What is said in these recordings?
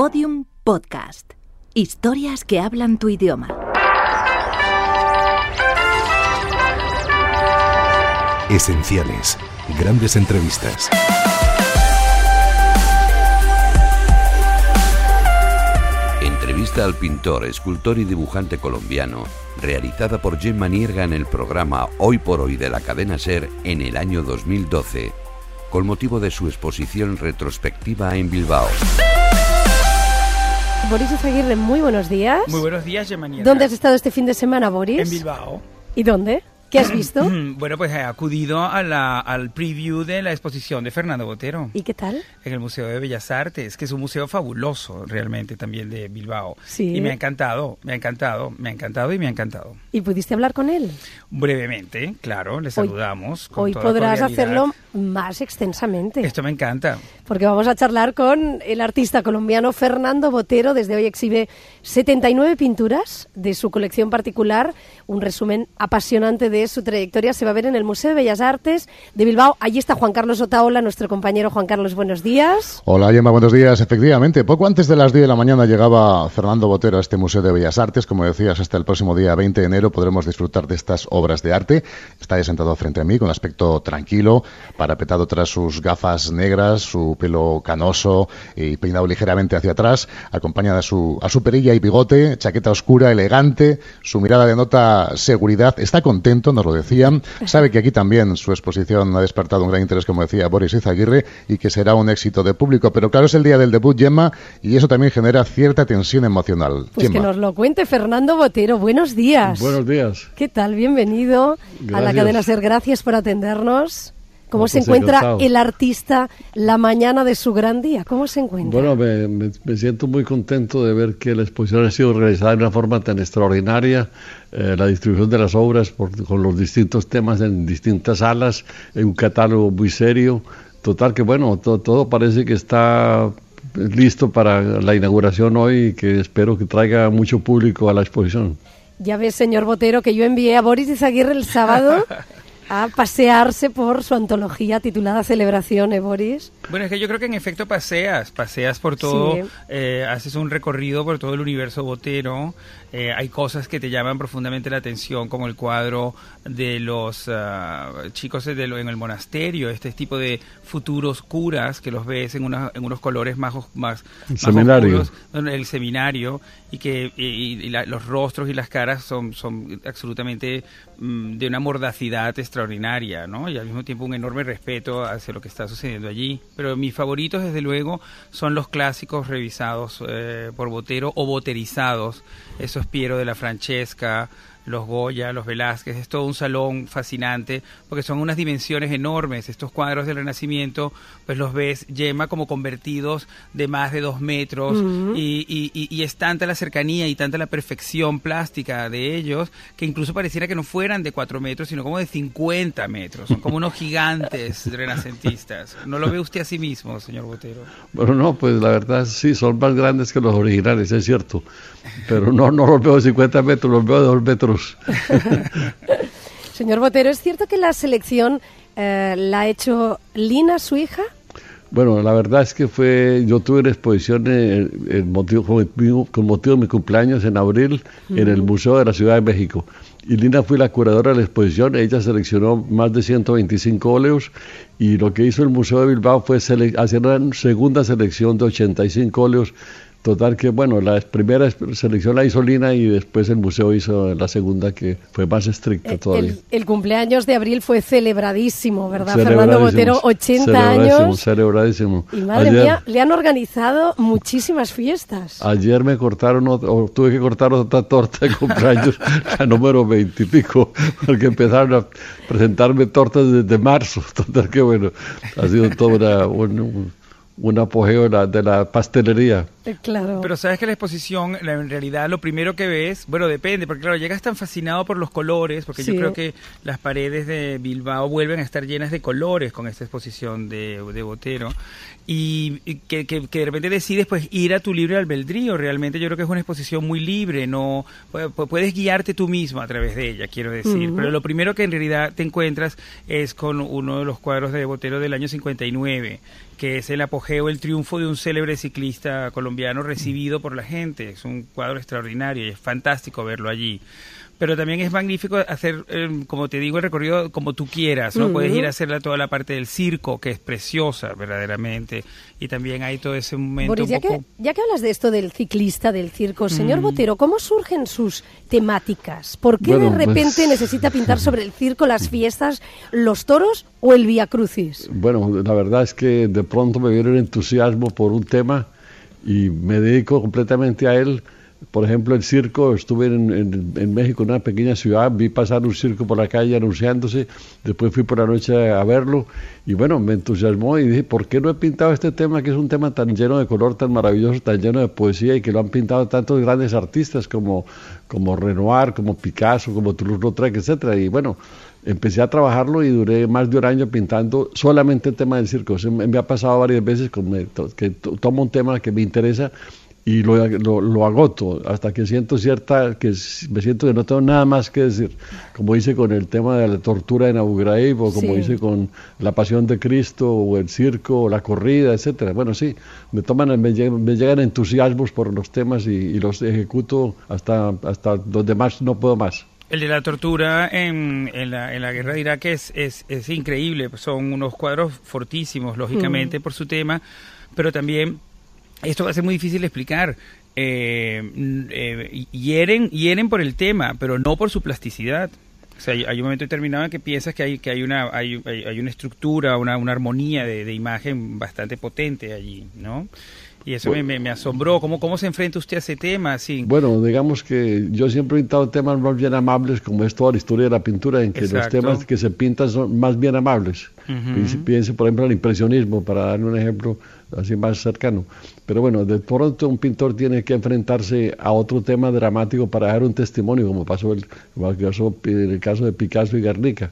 Podium Podcast. Historias que hablan tu idioma. Esenciales. Grandes entrevistas. Entrevista al pintor, escultor y dibujante colombiano, realizada por Gemma Nierga en el programa Hoy por Hoy de la cadena Ser en el año 2012, con motivo de su exposición retrospectiva en Bilbao. Boris Izaguirre, muy buenos días. Muy buenos días, Gemma Nierga. ¿Dónde has estado este fin de semana, Boris? En Bilbao. ¿Y dónde? ¿Qué has visto? bueno, pues he acudido a la, al preview de la exposición de Fernando Botero. ¿Y qué tal? En el Museo de Bellas Artes, que es un museo fabuloso realmente también de Bilbao. Sí. Y me ha encantado, me ha encantado, me ha encantado y me ha encantado. ¿Y pudiste hablar con él? Brevemente, claro, le saludamos. con Hoy toda podrás cordialidad. hacerlo más extensamente. Esto me encanta. Porque vamos a charlar con el artista colombiano Fernando Botero. Desde hoy exhibe 79 pinturas de su colección particular. Un resumen apasionante de su trayectoria se va a ver en el Museo de Bellas Artes de Bilbao. Allí está Juan Carlos Otaola, nuestro compañero Juan Carlos. Buenos días. Hola Gemma, buenos días. Efectivamente, poco antes de las 10 de la mañana llegaba Fernando Botero a este Museo de Bellas Artes. Como decías, hasta el próximo día 20 de enero podremos disfrutar de estas obras de arte. Está sentado frente a mí con aspecto tranquilo, parapetado tras sus gafas negras, su pelo canoso y peinado ligeramente hacia atrás, acompañada a su, a su perilla y bigote, chaqueta oscura, elegante, su mirada denota seguridad. Está contento, nos lo decían. Sabe que aquí también su exposición ha despertado un gran interés, como decía Boris Izaguirre, y que será un éxito de público. Pero claro, es el día del debut, Gemma, y eso también genera cierta tensión emocional. Pues que nos lo cuente Fernando Botero. Buenos días. Buenos días. ¿Qué tal? Bienvenido a la cadena Ser. Gracias por atendernos. ¿Cómo se pues, encuentra el artista la mañana de su gran día? ¿Cómo se encuentra? Bueno, me, me- me siento muy contento de ver que la exposición ha sido realizada de una forma tan extraordinaria, eh, la distribución de las obras por- con los distintos temas en distintas salas, en un catálogo muy serio. Total que bueno, to- todo parece que está listo para la inauguración hoy y que espero que traiga mucho público a la exposición. Ya ves, señor Botero, que yo envié a Boris Izaguirre el sábado a pasearse por su antología titulada Celebración, ¿eh, Boris? Bueno, es que yo creo que en efecto paseas, paseas por todo, Sí. eh, haces un recorrido por todo el universo botero, eh, hay cosas que te llaman profundamente la atención, como el cuadro de los ah, chicos de lo- en el monasterio, este tipo de futuros curas que los ves en, una- en unos colores más, más, El más seminario. oscuros, el seminario, y que y- y- y la- los rostros y las caras son, son absolutamente de una mordacidad extraordinaria, ¿no? Y al mismo tiempo un enorme respeto hacia lo que está sucediendo allí. Pero mis favoritos, desde luego, son los clásicos revisados eh, por Botero o boterizados. Esos Piero de la Francesca, los Goya, los Velázquez, es todo un salón fascinante porque son unas dimensiones enormes. Estos cuadros del Renacimiento, pues los ves, Yema, como convertidos de más de dos metros y, y- y- y es tanta la cercanía y tanta la perfección plástica de ellos que incluso pareciera que no fueran de cuatro metros, sino como de 50 metros. Son como unos gigantes renacentistas. ¿No lo ve usted a sí mismo, señor Botero? Bueno, no, pues la verdad sí, son más grandes que los originales, es cierto. Pero no, no los veo de 50 metros, los veo de 2 metros. Señor Botero, ¿es cierto que la selección eh, la ha hecho Lina, su hija? Bueno, la verdad es que fue, yo tuve una exposición motivo, con, motivo de mi cumpleaños en abril en el Museo de la Ciudad de México. Y Lina fue la curadora de la exposición, ella seleccionó más de 125 óleos y lo que hizo el Museo de Bilbao fue hacer una segunda selección de 85 óleos. Total que, bueno, la primera selección la hizo Lina y después el museo hizo la segunda que fue más estricta todavía. El, el cumpleaños de abril fue celebradísimo, ¿verdad? Fernando Celebradísimo, Botero, 80 celebradísimo, años. Celebradísimo. Y madre Ayer- mía, le han organizado muchísimas fiestas. Ayer me cortaron, o tuve que cortar otra torta de cumpleaños, la número veintipico, porque empezaron a presentarme tortas desde marzo. Total que bueno, ha sido todo una- un, un- un apogeo de la, de la pastelería. Eh, Claro. Pero sabes que la exposición, en realidad, lo primero que ves, bueno, depende, porque claro, llegas tan fascinado por los colores, porque Sí. yo creo que las paredes de Bilbao vuelven a estar llenas de colores con esta exposición de, de Botero, y, y que, que- que de repente decides pues ir a tu libre albedrío, realmente yo creo que es una exposición muy libre, no pu- pu- puedes guiarte tú mismo a través de ella, quiero decir, pero lo primero que en realidad te encuentras es con uno de los cuadros de Botero del año 59, que es el apogeo, el triunfo de un célebre ciclista colombiano colombiano recibido por la gente. Es un cuadro extraordinario y es fantástico verlo allí pero también es magnífico hacer, em, como te digo, el recorrido como tú quieras, ¿no? Puedes ir a hacerla toda la parte del circo, que es preciosa, verdaderamente, y también hay todo ese momento Boris, ya, que, ya que hablas de esto del ciclista, del circo, señor Botero, ¿cómo surgen sus temáticas? ¿Por qué de Bueno, repente pues- necesita pintar sobre el circo, las fiestas, los toros o el Via Crucis? Bueno, la verdad es que de pronto me viene un entusiasmo por un tema y me dedico completamente a él. Por ejemplo, el circo, estuve en, en- México, en una pequeña ciudad, vi pasar un circo por la calle anunciándose, después fui por la noche a verlo y bueno, me entusiasmó y dije, ¿por qué no he pintado este tema que es un tema tan lleno de color, tan maravilloso, tan lleno de poesía y que lo han pintado tantos grandes artistas como, como Renoir, como Picasso, como Toulouse-Lautrec, etcétera? Y bueno, empecé a trabajarlo y duré más de un año pintando solamente el tema del circo. Me, me ha pasado varias veces que to- tomo un tema que me interesa y lo, lo, lo agoto hasta que siento cierta, que me siento que no tengo nada más que decir, como hice con el tema de la tortura en Abu Ghraib o como Sí. hice con la pasión de Cristo o el circo o la corrida, etcétera. Bueno, sí, me toman, me llegan, me llegan entusiasmos por los temas y, y los ejecuto hasta, hasta donde más no puedo más. El de la tortura en, en, la, en la guerra de Irak es, es, es increíble. Son unos cuadros fortísimos, lógicamente, por su tema, pero también esto va a ser muy difícil de explicar. Eh, eh, hieren, por el tema, pero no por su plasticidad. O sea, hay, un momento determinado en que piensas que hay, que hay, una, hay, hay, una estructura, una, una armonía de imagen bastante potente allí, ¿no? Y eso me, me, me asombró. ¿Cómo, ¿Cómo se enfrenta usted a ese tema? Así? Bueno, digamos que yo siempre he pintado temas más bien amables, como es toda la historia de la pintura, en que los Exacto. temas que se pintan son más bien amables. Ujú. Piense, piense, por ejemplo, en el impresionismo, para darle un ejemplo así más cercano. Pero bueno, de pronto un pintor tiene que enfrentarse a otro tema dramático para dar un testimonio, como pasó, el, pasó en el caso de Picasso y Guernica.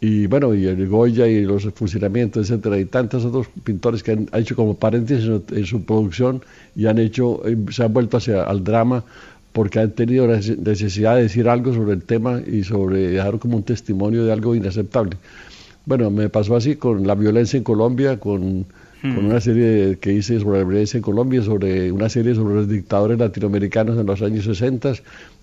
Y bueno, y el Goya y los fusilamientos, etcétera, y tantos otros pintores que han, hecho como paréntesis en, su producción y han hecho, eh, se han vuelto hacia al drama porque han tenido la nece- necesidad de decir algo sobre el tema y sobre dejar como un testimonio de algo inaceptable. Bueno, me pasó así con la violencia en Colombia, con, con una serie que hice sobre la violencia en Colombia, sobre una serie sobre los dictadores latinoamericanos en los años 60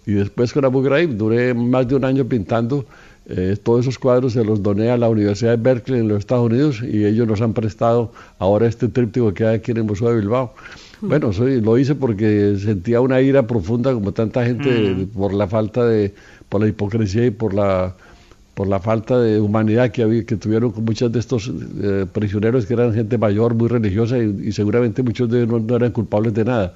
y después con Abu Ghraib. Duré más de un año pintando eh, todos esos cuadros, se los doné a la Universidad de Berkeley en los Estados Unidos y ellos nos han prestado ahora este tríptico que hay aquí en el Museo de Bilbao. Bueno, soy, lo hice porque sentía una ira profunda como tanta gente por la falta de, por la hipocresía y por la por la falta de humanidad que, había, que tuvieron con muchos de estos eh, prisioneros que eran gente mayor, muy religiosa y, y seguramente muchos de ellos no, no eran culpables de nada.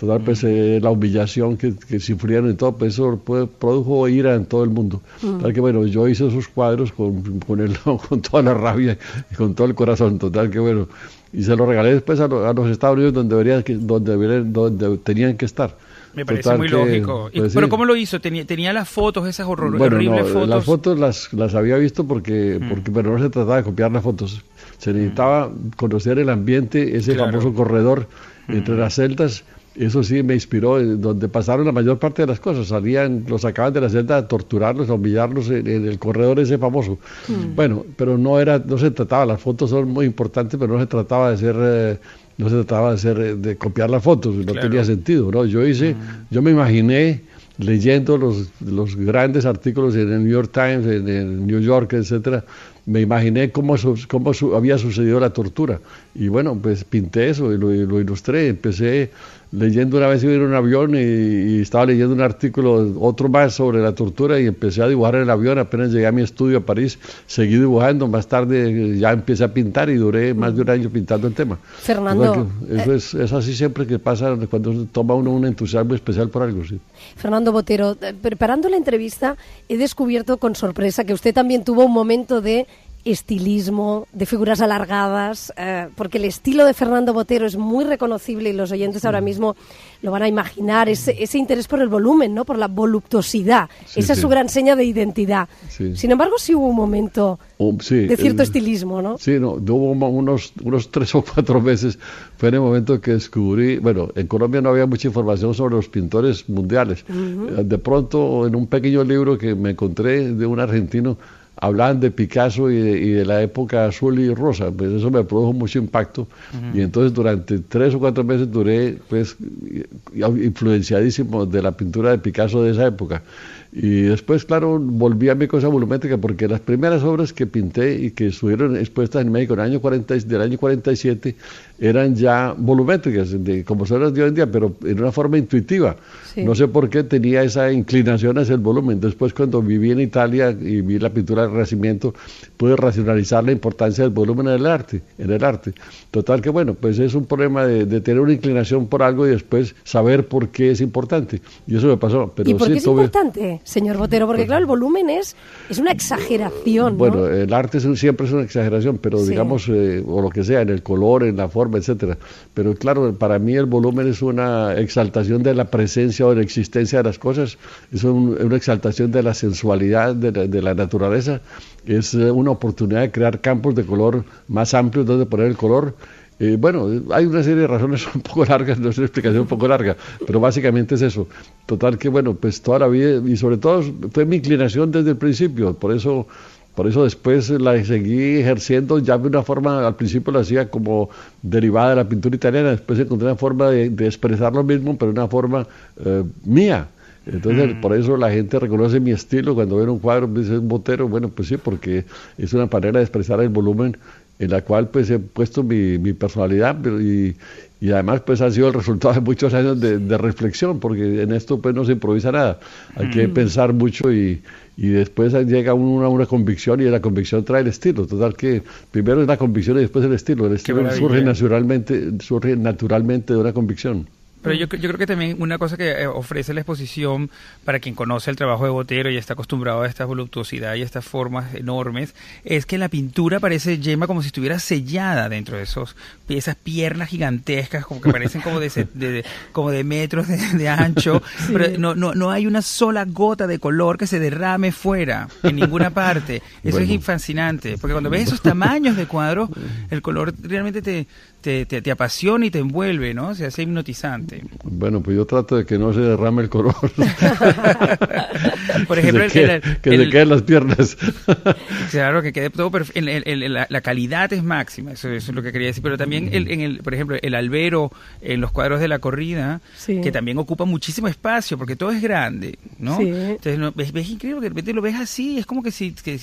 Total, pues eh, la humillación que, que sufrieron y todo, pues eso pues, produjo ira en todo el mundo. Total que bueno, yo hice esos cuadros con, con, el, con toda la rabia y con todo el corazón, total que bueno, y se los regalé después a, lo- a los Estados Unidos donde, deberían, donde, deberían- donde tenían que estar. Me parece Total muy que, lógico. Pues, ¿Pero sí. cómo lo hizo? ¿Tenía, tenía las fotos, esas horror- Bueno, horribles no, fotos? las fotos las, las había visto porque, porque pero no se trataba de copiar las fotos. Se necesitaba conocer el ambiente, ese Claro. famoso corredor entre las celdas. Eso sí me inspiró, eh, donde pasaron la mayor parte de las cosas. Salían, los sacaban de la celda a torturarlos, a humillarlos en, en el corredor ese famoso. Bueno, pero no era, no se trataba, las fotos son muy importantes, pero no se trataba de ser, eh, no se trataba de hacer, eh, de copiar las fotos, no Claro. tenía sentido, ¿no? Yo hice, yo me imaginé leyendo los, los grandes artículos en el New York Times, en el New York, etcétera, me imaginé cómo, su- cómo su- había sucedido la tortura. Y bueno, pues pinté eso y lo, y lo ilustré. Empecé leyendo una vez iba en un avión y, y estaba leyendo un artículo, otro más sobre la tortura y empecé a dibujar en el avión. Apenas llegué a mi estudio a París, seguí dibujando. Más tarde eh, ya empecé a pintar y duré más de un año pintando el tema. Fernando, Eso es, es así siempre que pasa cuando toma uno un entusiasmo especial por algo. Sí. Fernando Botero, eh, preparando la entrevista he descubierto con sorpresa que usted también tuvo un momento de estilismo, de figuras alargadas, eh, porque el estilo de Fernando Botero es muy reconocible y los oyentes ahora mismo lo van a imaginar, ese, ese interés por el volumen, ¿no? por la voluptuosidad. Sí, Esa es su gran seña de identidad. Sin embargo, sí hubo un momento sí, de cierto el- estilismo, ¿no? Sí, no, hubo unos, unos tres o cuatro meses, fue en el momento que descubrí, bueno, en Colombia no había mucha información sobre los pintores mundiales. Eh, De pronto, en un pequeño libro que me encontré de un argentino, hablaban de Picasso y de, la época azul y rosa, pues eso me produjo mucho impacto y entonces durante tres o cuatro meses duré pues influenciadísimo de la pintura de Picasso de esa época. Y después, claro, volví a mi cosa volumétrica porque las primeras obras que pinté y que estuvieron expuestas en México en el año 40, del año 47 eran ya volumétricas, de, como son las de hoy en día, pero en una forma intuitiva. No sé por qué tenía esa inclinación hacia el volumen. Después, cuando viví en Italia y vi la pintura del Renacimiento, pude racionalizar la importancia del volumen en el arte. En el arte. Total que, bueno, pues es un problema de, tener una inclinación por algo y después saber por qué es importante. Y eso me pasó. Pero ¿Y por qué es importante, señor Botero? Porque, claro, el volumen es, es una exageración. Bueno, el arte siempre es una exageración, pero digamos, eh, o lo que sea, en el color, en la forma, etcétera. Pero claro, para mí el volumen es una exaltación de la presencia o de la existencia de las cosas, es una exaltación de la sensualidad de la, naturaleza, es eh, una oportunidad de crear campos de color más amplios donde poner el color. Eh, bueno, hay una serie de razones un poco largas, no es una explicación un poco larga, pero básicamente es eso. Total que, bueno, pues toda la vida, y sobre todo fue mi inclinación desde el principio, por eso por eso después la seguí ejerciendo ya de una forma, al principio lo hacía como derivada de la pintura italiana, después encontré una forma de, expresar lo mismo, pero una forma eh, mía. Entonces, mm. por eso la gente reconoce mi estilo. Cuando ven un cuadro, me dice un botero. Bueno, pues sí, porque es una manera de expresar el volumen en la cual pues he puesto mi, mi personalidad y, y, además pues ha sido el resultado de muchos años de, de, reflexión, porque en esto pues no se improvisa nada. Hay que mm. pensar mucho y, y después llega una, una convicción y la convicción trae el estilo. Total que primero es la convicción y después el estilo. El estilo surge naturalmente, surge naturalmente de una convicción. Pero yo, yo creo que también una cosa que eh, ofrece la exposición para quien conoce el trabajo de Botero y está acostumbrado a esta voluptuosidad y estas formas enormes, es que la pintura parece yema como si estuviera sellada dentro de esos esas piernas gigantescas, como que parecen como de, como de metros de, ancho, pero no, no, no hay una sola gota de color que se derrame fuera, en ninguna parte. Eso es fascinante, porque cuando ves esos tamaños de cuadros, el color realmente te, te, te, apasiona y te envuelve, ¿no? Se hace hipnotizante. Bueno, pues yo trato de que no se derrame el color. Por ejemplo, que, se, el, queden las piernas. claro, que quede todo perfecto. La, calidad es máxima, eso, es lo que quería decir. Pero también, en el, por ejemplo, el albero en los cuadros de la corrida, que también ocupa muchísimo espacio, porque todo es grande, ¿no? Entonces, ves, increíble que de repente lo ves así, es como que si, que,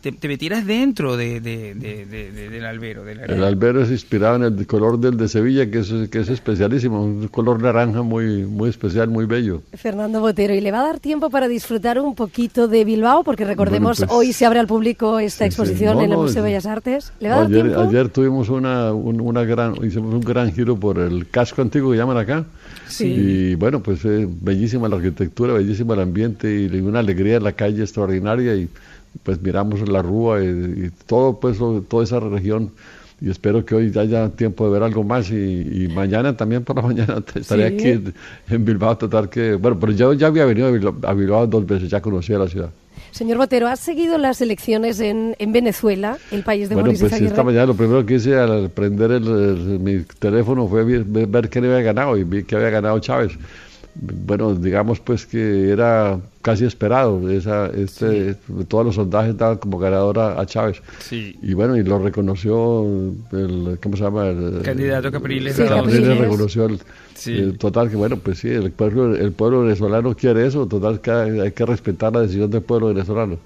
te, metieras dentro de, del albero. el albero es inspirado en el color del de Sevilla, que es, que es especialísimo, un color naranja muy, muy especial, muy bello. Fernando Botero, ¿y le va a dar tiempo para disfrutar un poquito de Bilbao? Porque recordemos, pues, hoy se abre al público esta exposición en el Museo de Bellas Artes. ¿Le va a dar ayer, tiempo? Ayer tuvimos una, una gran, hicimos un gran giro por el casco antiguo que llaman acá. Sí. Y bueno, pues eh, bellísima la arquitectura, bellísima el ambiente y una alegría en la calle extraordinaria y pues miramos la rúa y, y todo pues toda esa región y espero que hoy haya tiempo de ver algo más y, mañana también por la mañana estaré aquí en, Bilbao total que bueno pero yo ya había venido a Bilbao, dos veces ya conocía la ciudad. Señor Botero, ¿has seguido las elecciones en, en Venezuela, el país de bueno, pues esta mañana lo primero que hice al prender el, mi teléfono fue ver, ver quién había ganado y vi que había ganado Chávez bueno, digamos pues que era casi esperado. Esa, este, Todos los sondajes daban como ganadora a Chávez. Y bueno, y lo reconoció el, ¿cómo se llama? El, candidato Capriles. Capriles reconoció el, total que bueno, pues sí, el pueblo, el pueblo venezolano quiere eso, total que hay que respetar la decisión del pueblo venezolano.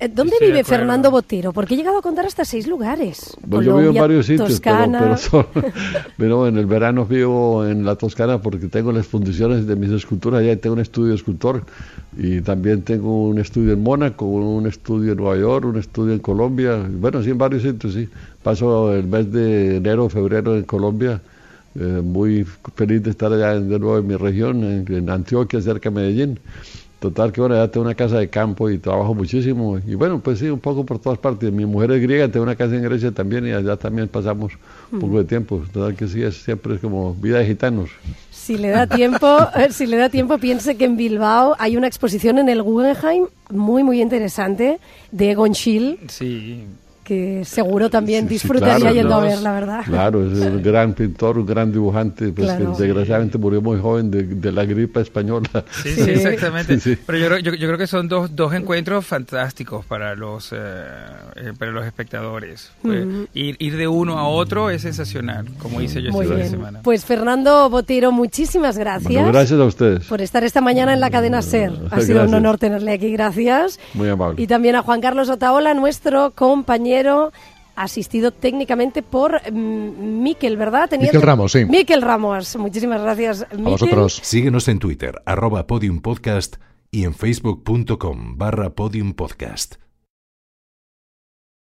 Eh, ¿Dónde vive Fernando Botero? Porque he llegado a contar hasta seis lugares. Pues yo vivo en varios sitios, pero, en el verano vivo en la Toscana porque tengo las fundiciones de mis esculturas, allá tengo un estudio de escultor y también tengo un estudio en Mónaco, un estudio en Nueva York, un estudio en Colombia, bueno, sí, en varios sitios, sí. Paso el mes de enero, febrero en Colombia, eh, muy feliz de estar allá de nuevo en mi región, en Antioquia, cerca de Medellín. Total que bueno, ya tengo una casa de campo y trabajo muchísimo. Y bueno, pues sí, un poco por todas partes. Mi mujer es griega, tengo una casa en Grecia también y allá también pasamos un poco de tiempo. Total que sí, es, siempre es como vida de gitanos. Si le da tiempo, si le da tiempo, piense que en Bilbao hay una exposición en el Guggenheim muy, muy interesante de Egon Schill. Sí que seguro también Sí, sí, disfrutaría claro, yendo a los- ver, la verdad. Claro, es un gran pintor, un gran dibujante, pues Claro. que desgraciadamente murió muy joven de, de la gripe española. Sí, Sí. sí, exactamente. Sí, sí. Pero yo, creo- yo, yo creo que son dos, dos encuentros fantásticos para los, eh, eh, para los espectadores. Pues, Ujú. ir, ir de uno a otro es sensacional, como hice yo Muy este fin de bien. semana. Pues Fernando Botero, muchísimas gracias. Bueno, gracias a ustedes. por estar esta mañana en la cadena SER. Ha sido un Gracias. honor tenerle aquí, gracias. Muy amable. Y también a Juan Carlos Otaola, nuestro compañero, asistido técnicamente por mm, Miquel, ¿verdad? Teniente? Miquel Ramos, sí. Miquel Ramos, muchísimas gracias. A Miquel. vosotros. Síguenos en Twitter, arroba podiumpodcast y en facebook.com barra podiumpodcast.